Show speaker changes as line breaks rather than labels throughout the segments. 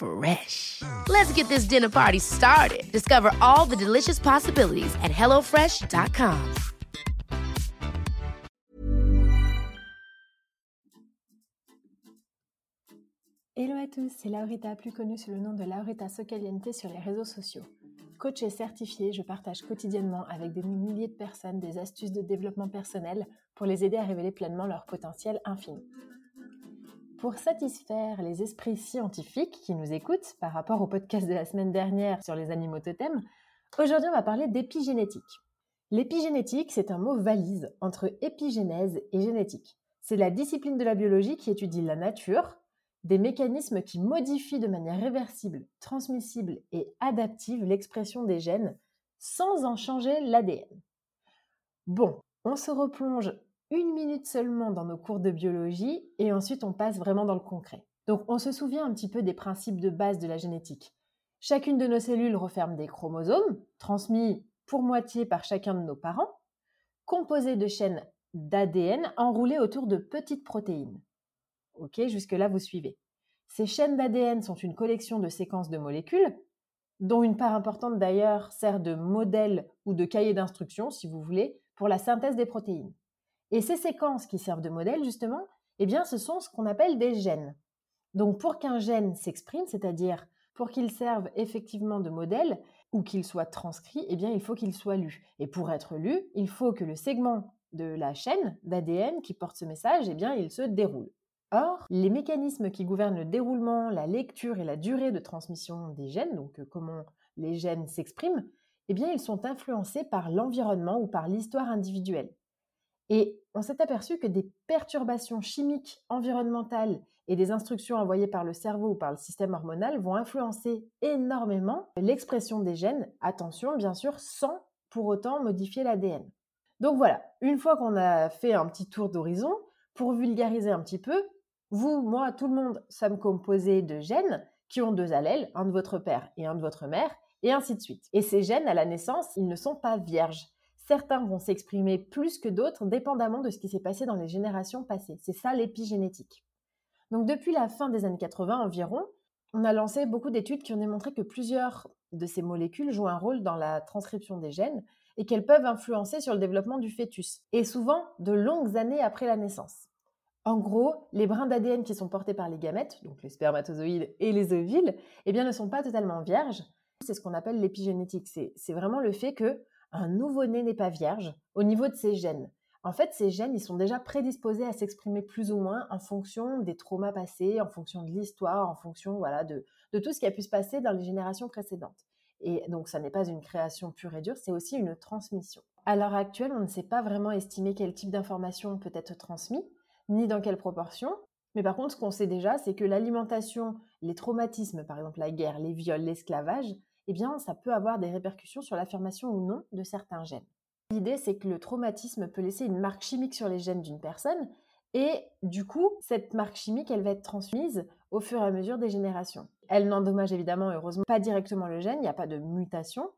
Fresh. Let's get this dinner party started. Discover all the delicious possibilities at hellofresh.com.
Hello à tous, c'est Laurita, plus connue sous le nom de Laurita Socaliente sur les réseaux sociaux. Coach et certifiée, je partage quotidiennement avec des milliers de personnes des astuces de développement personnel pour les aider à révéler pleinement leur potentiel infini. Pour satisfaire les esprits scientifiques qui nous écoutent par rapport au podcast de la semaine dernière sur les animaux totems, aujourd'hui on va parler d'épigénétique. L'épigénétique, c'est un mot valise entre épigénèse et génétique. C'est la discipline de la biologie qui étudie la nature, des mécanismes qui modifient de manière réversible, transmissible et adaptive l'expression des gènes sans en changer l'ADN. Bon, on se replonge une minute seulement dans nos cours de biologie et ensuite on passe vraiment dans le concret. Donc on se souvient un petit peu des principes de base de la génétique. Chacune de nos cellules referme des chromosomes, transmis pour moitié par chacun de nos parents, composés de chaînes d'ADN enroulées autour de petites protéines. Ok, jusque-là, vous suivez. Ces chaînes d'ADN sont une collection de séquences de molécules, dont une part importante d'ailleurs sert de modèle ou de cahier d'instructions, si vous voulez, pour la synthèse des protéines. Et ces séquences qui servent de modèle, justement, eh bien, ce sont ce qu'on appelle des gènes. Donc, pour qu'un gène s'exprime, c'est-à-dire pour qu'il serve effectivement de modèle ou qu'il soit transcrit, eh bien, il faut qu'il soit lu. Et pour être lu, il faut que le segment de la chaîne d'ADN qui porte ce message, eh il se déroule. Or, les mécanismes qui gouvernent le déroulement, la lecture et la durée de transmission des gènes, donc euh, comment les gènes s'expriment, eh bien, ils sont influencés par l'environnement ou par l'histoire individuelle. Et on s'est aperçu que des perturbations chimiques, environnementales et des instructions envoyées par le cerveau ou par le système hormonal vont influencer énormément l'expression des gènes, attention bien sûr, sans pour autant modifier l'ADN. Donc voilà, une fois qu'on a fait un petit tour d'horizon, pour vulgariser un petit peu, vous, moi, tout le monde sommes composés de gènes qui ont deux allèles, un de votre père et un de votre mère, et ainsi de suite. Et ces gènes, à la naissance, ils ne sont pas vierges. Certains vont s'exprimer plus que d'autres, dépendamment de ce qui s'est passé dans les générations passées. C'est ça l'épigénétique. Donc depuis la fin des années 80 environ, on a lancé beaucoup d'études qui ont démontré que plusieurs de ces molécules jouent un rôle dans la transcription des gènes et qu'elles peuvent influencer sur le développement du fœtus, et souvent de longues années après la naissance. En gros, les brins d'ADN qui sont portés par les gamètes, donc les spermatozoïdes et les ovules, eh bien, ne sont pas totalement vierges. C'est ce qu'on appelle l'épigénétique. C'est vraiment le fait que un nouveau-né n'est pas vierge au niveau de ses gènes. En fait, ces gènes, ils sont déjà prédisposés à s'exprimer plus ou moins en fonction des traumas passés, en fonction de l'histoire, en fonction voilà, de, de tout ce qui a pu se passer dans les générations précédentes. Et donc, ça n'est pas une création pure et dure, c'est aussi une transmission. À l'heure actuelle, on ne sait pas vraiment estimer quel type d'information peut être transmis ni dans quelle proportion. Mais par contre, ce qu'on sait déjà, c'est que l'alimentation, les traumatismes, par exemple la guerre, les viols, l'esclavage, eh bien, ça peut avoir des répercussions sur l'affirmation ou non de certains gènes. L'idée, c'est que le traumatisme peut laisser une marque chimique sur les gènes d'une personne, et du coup, cette marque chimique, elle va être transmise au fur et à mesure des générations. Elle n'endommage évidemment, heureusement, pas directement le gène, il n'y a pas de mutation,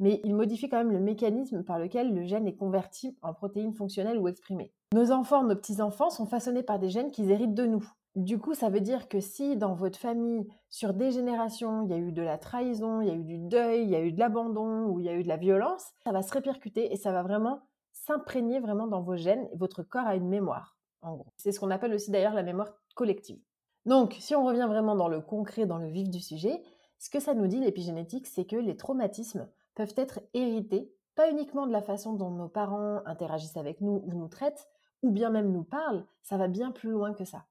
mais il modifie quand même le mécanisme par lequel le gène est converti en protéines fonctionnelles ou exprimées. Nos enfants, nos petits-enfants sont façonnés par des gènes qu'ils héritent de nous. Du coup, ça veut dire que si dans votre famille, sur des générations, il y a eu de la trahison, il y a eu du deuil, il y a eu de l'abandon ou il y a eu de la violence, ça va se répercuter et ça va vraiment s'imprégner vraiment dans vos gènes votre corps a une mémoire, en gros. C'est ce qu'on appelle aussi d'ailleurs la mémoire collective. Donc, si on revient vraiment dans le concret, dans le vif du sujet, ce que ça nous dit l'épigénétique, c'est que les traumatismes peuvent être hérités, pas uniquement de la façon dont nos parents interagissent avec nous ou nous traitent, ou bien même nous parlent, ça va bien plus loin que ça.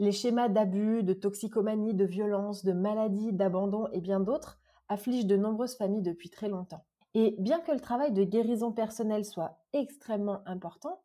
Les schémas d'abus, de toxicomanie, de violence, de maladie, d'abandon et bien d'autres affligent de nombreuses familles depuis très longtemps. Et bien que le travail de guérison personnelle soit extrêmement important,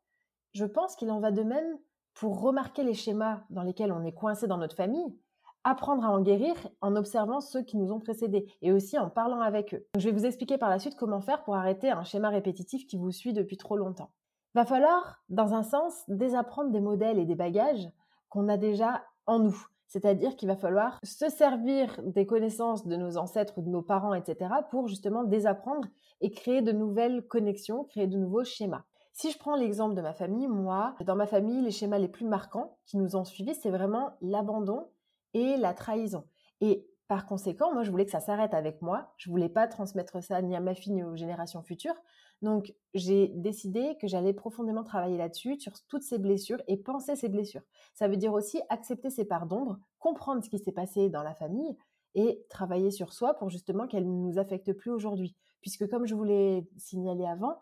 je pense qu'il en va de même pour remarquer les schémas dans lesquels on est coincé dans notre famille, apprendre à en guérir en observant ceux qui nous ont précédés et aussi en parlant avec eux. je vais vous expliquer par la suite comment faire pour arrêter un schéma répétitif qui vous suit depuis trop longtemps. Va falloir, dans un sens, désapprendre des modèles et des bagages qu'on a déjà en nous. C'est-à-dire qu'il va falloir se servir des connaissances de nos ancêtres ou de nos parents, etc., pour justement désapprendre et créer de nouvelles connexions, créer de nouveaux schémas. Si je prends l'exemple de ma famille, moi, dans ma famille, les schémas les plus marquants qui nous ont suivis, c'est vraiment l'abandon et la trahison. Et par conséquent, moi, je voulais que ça s'arrête avec moi. Je voulais pas transmettre ça ni à ma fille ni aux générations futures. Donc, j'ai décidé que j'allais profondément travailler là-dessus, sur toutes ces blessures et penser ces blessures. Ça veut dire aussi accepter ces parts d'ombre, comprendre ce qui s'est passé dans la famille et travailler sur soi pour justement qu'elle ne nous affecte plus aujourd'hui. Puisque comme je vous l'ai signalé avant,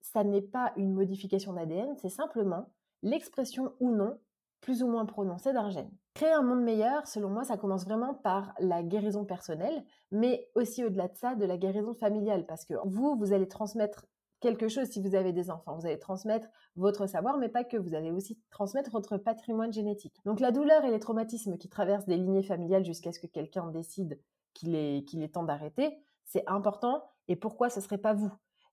ça n'est pas une modification d'ADN, c'est simplement l'expression ou non plus ou moins prononcée d'un gène. Créer un monde meilleur, selon moi, ça commence vraiment par la guérison personnelle, mais aussi au-delà de ça, de la guérison familiale, parce que vous, vous allez transmettre quelque chose si vous avez des enfants. Vous allez transmettre votre savoir, mais pas que. Vous allez aussi transmettre votre patrimoine génétique. Donc la douleur et les traumatismes qui traversent des lignées familiales jusqu'à ce que quelqu'un décide qu'il est, est temps d'arrêter, c'est important. Et pourquoi ce serait pas vous?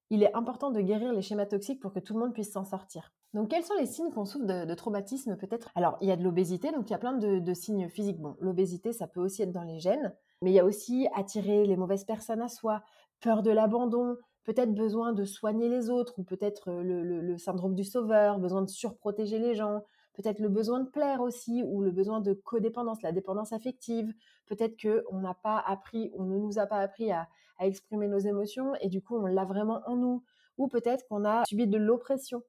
Il est important de guérir les schémas toxiques pour que tout le monde puisse s'en sortir. Donc, quels sont les signes qu'on souffre de, traumatisme peut-être? Alors, il y a de l'obésité, donc il y a plein de, de signes physiques. Bon, l'obésité, ça peut aussi être dans les gènes, mais il y a aussi attirer les mauvaises personnes à soi, peur de l'abandon, peut-être besoin de soigner les autres, ou peut-être euh, le, syndrome du sauveur, besoin de surprotéger les gens, peut-être le besoin de plaire aussi, ou le besoin de codépendance, la dépendance affective. Peut-être qu'on n'a pas appris, on ne nous a pas appris à, exprimer nos émotions, et du coup on l'a vraiment en nous. Ou peut-être qu'on a subi de l'oppression.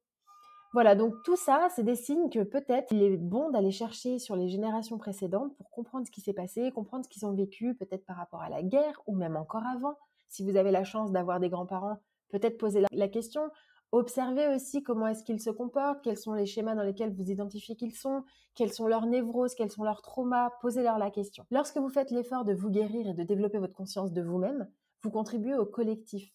Voilà, donc tout ça, c'est des signes que peut-être il est bon d'aller chercher sur les générations précédentes pour comprendre ce qui s'est passé, comprendre ce qu'ils ont vécu, peut-être par rapport à la guerre ou même encore avant, si vous avez la chance d'avoir des grands-parents, peut-être poser la, question. Observez aussi comment est-ce qu'ils se comportent, quels sont les schémas dans lesquels vous identifiez qu'ils sont, quels sont leurs névroses, quels sont leurs traumas, posez-leur la question. Lorsque vous faites l'effort de vous guérir et de développer votre conscience de vous-même, vous contribuez au collectif.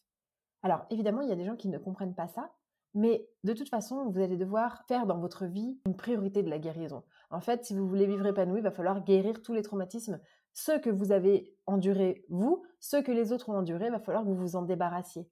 Alors évidemment, il y a des gens qui ne comprennent pas ça, mais de toute façon, vous allez devoir faire dans votre vie une priorité de la guérison. En fait, si vous voulez vivre épanoui, il va falloir guérir tous les traumatismes ceux que vous avez endurés, vous, ceux que les autres ont endurés, il va falloir que vous vous en débarrassiez.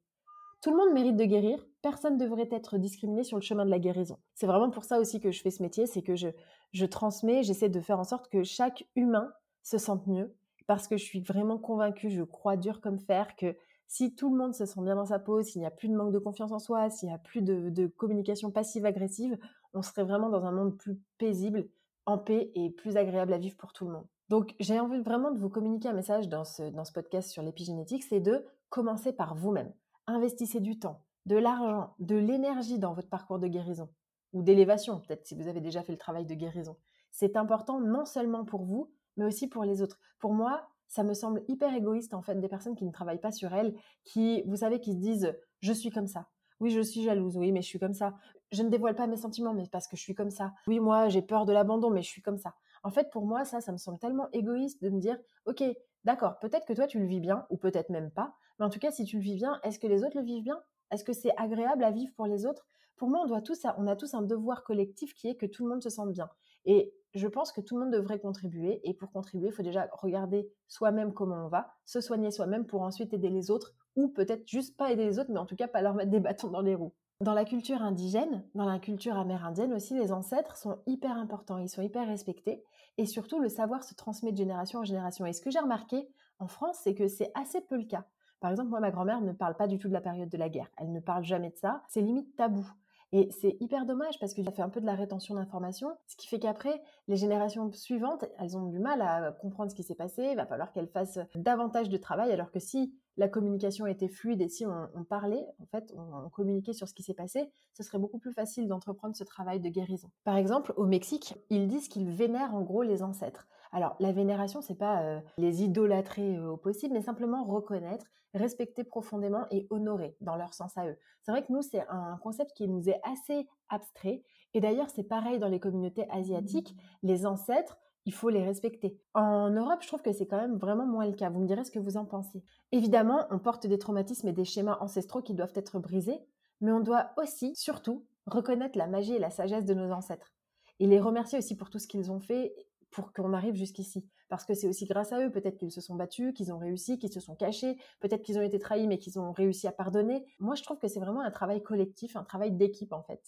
Tout le monde mérite de guérir, personne ne devrait être discriminé sur le chemin de la guérison. C'est vraiment pour ça aussi que je fais ce métier, c'est que je, transmets, j'essaie de faire en sorte que chaque humain se sente mieux, parce que je suis vraiment convaincue, je crois dur comme fer, que si tout le monde se sent bien dans sa peau, s'il n'y a plus de manque de confiance en soi, s'il n'y a plus de communication passive-agressive, on serait vraiment dans un monde plus paisible, en paix et plus agréable à vivre pour tout le monde. Donc, j'ai envie vraiment de vous communiquer un message dans ce, dans ce podcast sur l'épigénétique, c'est de commencer par vous-même. Investissez du temps, de l'argent, de l'énergie dans votre parcours de guérison ou d'élévation, peut-être si vous avez déjà fait le travail de guérison. C'est important non seulement pour vous, mais aussi pour les autres. Pour moi, ça me semble hyper égoïste en fait des personnes qui ne travaillent pas sur elles, qui, vous savez, qui se disent je suis comme ça. Oui, je suis jalouse, oui, mais je suis comme ça. Je ne dévoile pas mes sentiments, mais parce que je suis comme ça. Oui, moi, j'ai peur de l'abandon, mais je suis comme ça. En fait, pour moi, ça, ça me semble tellement égoïste de me dire, ok, d'accord, peut-être que toi tu le vis bien, ou peut-être même pas, mais en tout cas, si tu le vis bien, est-ce que les autres le vivent bien? Est-ce que c'est agréable à vivre pour les autres? Pour moi, on doit tous, on a tous un devoir collectif qui est que tout le monde se sente bien. Et je pense que tout le monde devrait contribuer. Et pour contribuer, il faut déjà regarder soi-même comment on va, se soigner soi-même pour ensuite aider les autres, ou peut-être juste pas aider les autres, mais en tout cas pas leur mettre des bâtons dans les roues. Dans la culture indigène, dans la culture amérindienne aussi, les ancêtres sont hyper importants, ils sont hyper respectés et surtout le savoir se transmet de génération en génération. Et ce que j'ai remarqué en France, c'est que c'est assez peu le cas. Par exemple, moi, ma grand-mère ne parle pas du tout de la période de la guerre. Elle ne parle jamais de ça. C'est limite tabou. Et c'est hyper dommage parce que ça fait un peu de la rétention d'informations, ce qui fait qu'après, les générations suivantes, elles ont du mal à comprendre ce qui s'est passé, il va falloir qu'elles fassent davantage de travail, alors que si la communication était fluide et si on, parlait, en fait, on, communiquait sur ce qui s'est passé, ce serait beaucoup plus facile d'entreprendre ce travail de guérison. Par exemple, au Mexique, ils disent qu'ils vénèrent en gros les ancêtres. Alors, la vénération, c'est pas euh, les idolâtrer euh, au possible, mais simplement reconnaître, respecter profondément et honorer dans leur sens à eux. C'est vrai que nous, c'est un concept qui nous est assez abstrait. Et d'ailleurs, c'est pareil dans les communautés asiatiques. Les ancêtres, il faut les respecter. En Europe, je trouve que c'est quand même vraiment moins le cas. Vous me direz ce que vous en pensez. Évidemment, on porte des traumatismes et des schémas ancestraux qui doivent être brisés, mais on doit aussi, surtout, reconnaître la magie et la sagesse de nos ancêtres. Et les remercier aussi pour tout ce qu'ils ont fait pour qu'on arrive jusqu'ici. Parce que c'est aussi grâce à eux, peut-être qu'ils se sont battus, qu'ils ont réussi, qu'ils se sont cachés, peut-être qu'ils ont été trahis, mais qu'ils ont réussi à pardonner. Moi, je trouve que c'est vraiment un travail collectif, un travail d'équipe en fait.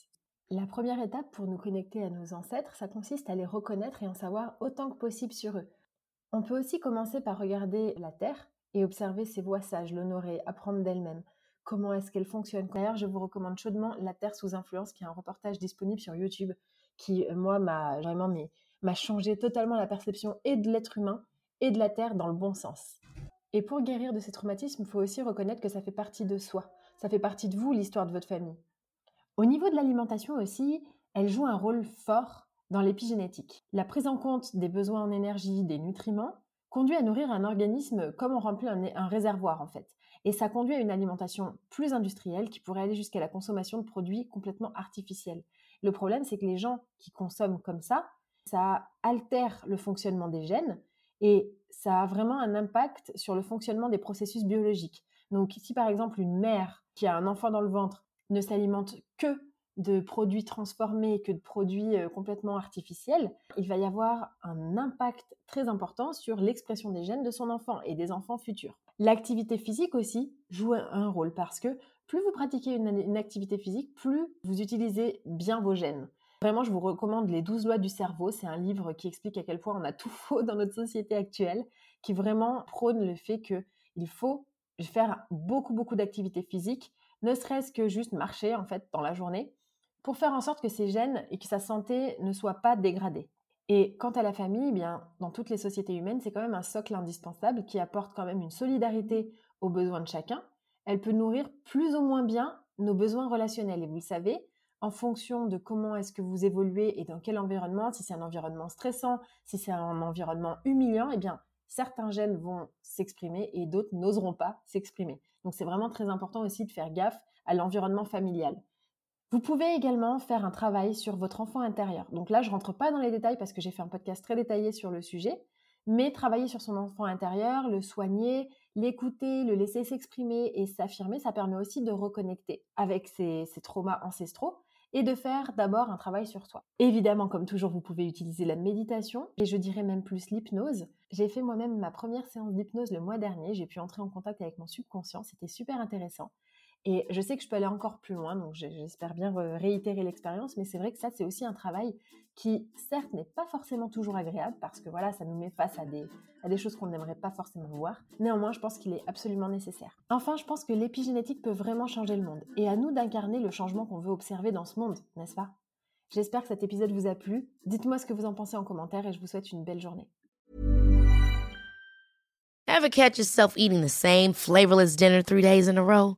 La première étape pour nous connecter à nos ancêtres, ça consiste à les reconnaître et en savoir autant que possible sur eux. On peut aussi commencer par regarder la Terre et observer ses voies sages, l'honorer, apprendre d'elle-même. Comment est-ce qu'elle fonctionne? D'ailleurs, je vous recommande chaudement La Terre sous influence, qui est un reportage disponible sur YouTube, qui, euh, moi, m'a vraiment mis m'a changé totalement la perception et de l'être humain et de la Terre dans le bon sens. Et pour guérir de ces traumatismes, il faut aussi reconnaître que ça fait partie de soi. Ça fait partie de vous, l'histoire de votre famille. Au niveau de l'alimentation aussi, elle joue un rôle fort dans l'épigénétique. La prise en compte des besoins en énergie, des nutriments, conduit à nourrir un organisme comme on remplit un, réservoir en fait. Et ça conduit à une alimentation plus industrielle qui pourrait aller jusqu'à la consommation de produits complètement artificiels. Le problème, c'est que les gens qui consomment comme ça ça altère le fonctionnement des gènes et ça a vraiment un impact sur le fonctionnement des processus biologiques. Donc si par exemple une mère qui a un enfant dans le ventre ne s'alimente que de produits transformés que de produits euh, complètement artificiels, il va y avoir un impact très important sur l'expression des gènes de son enfant et des enfants futurs. L'activité physique aussi joue un rôle parce que plus vous pratiquez une, une activité physique, plus vous utilisez bien vos gènes. Vraiment, je vous recommande Les 12 lois du cerveau. C'est un livre qui explique à quel point on a tout faux dans notre société actuelle, qui vraiment prône le fait qu'il faut faire beaucoup, beaucoup d'activités physiques, ne serait-ce que juste marcher, en fait, dans la journée, pour faire en sorte que ces gènes et que sa santé ne soient pas dégradés. Et quant à la famille, eh bien, dans toutes les sociétés humaines, c'est quand même un socle indispensable qui apporte quand même une solidarité aux besoins de chacun. Elle peut nourrir plus ou moins bien nos besoins relationnels. Et vous le savez, en fonction de comment est-ce que vous évoluez et dans quel environnement, si c'est un environnement stressant, si c'est un environnement humiliant, eh bien, certains gènes vont s'exprimer et d'autres n'oseront pas s'exprimer. Donc, c'est vraiment très important aussi de faire gaffe à l'environnement familial. Vous pouvez également faire un travail sur votre enfant intérieur. Donc là, je rentre pas dans les détails parce que j'ai fait un podcast très détaillé sur le sujet, mais travailler sur son enfant intérieur, le soigner, l'écouter, le laisser s'exprimer et s'affirmer, ça permet aussi de reconnecter avec ses traumas ancestraux et de faire d'abord un travail sur soi. Évidemment, comme toujours, vous pouvez utiliser la méditation et je dirais même plus l'hypnose. J'ai fait moi-même ma première séance d'hypnose le mois dernier, j'ai pu entrer en contact avec mon subconscient, c'était super intéressant. Et je sais que je peux aller encore plus loin, donc j'espère bien réitérer l'expérience, mais c'est vrai que ça, c'est aussi un travail qui, certes, n'est pas forcément toujours agréable, parce que voilà, ça nous met face à des, à des choses qu'on n'aimerait pas forcément voir. Néanmoins, je pense qu'il est absolument nécessaire. Enfin, je pense que l'épigénétique peut vraiment changer le monde, et à nous d'incarner le changement qu'on veut observer dans ce monde, n'est-ce pas? J'espère que cet épisode vous a plu. Dites-moi ce que vous en pensez en commentaire, et je vous souhaite une belle journée.
Ever catch yourself eating the same flavorless dinner three days in a row?